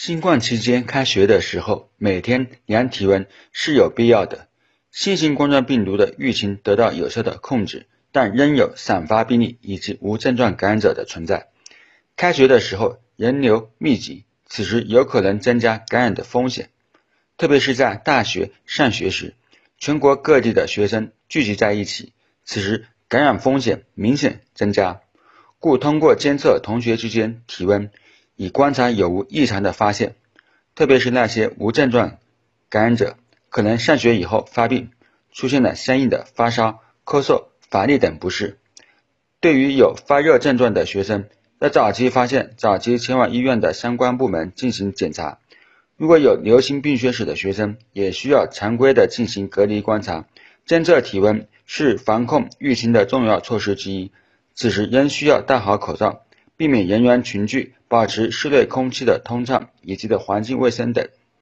新冠期间开学的时候，每天量体温是有必要的。新型冠状病毒的疫情得到有效的控制，但仍有散发病例以及无症状感染者的存在。开学的时候人流密集，此时有可能增加感染的风险。特别是在大学上学时，全国各地的学生聚集在一起，此时感染风险明显增加。故通过监测同学之间体温。以观察有无异常的发现，特别是那些无症状感染者，可能上学以后发病，出现了相应的发烧、咳嗽、乏力等不适。对于有发热症状的学生，要早期发现，早期前往医院的相关部门进行检查。如果有流行病学史的学生，也需要常规的进行隔离观察。监测体温是防控疫情的重要措施之一，此时仍需要戴好口罩。避免人员群聚，保持室内空气的通畅以及的环境卫生等。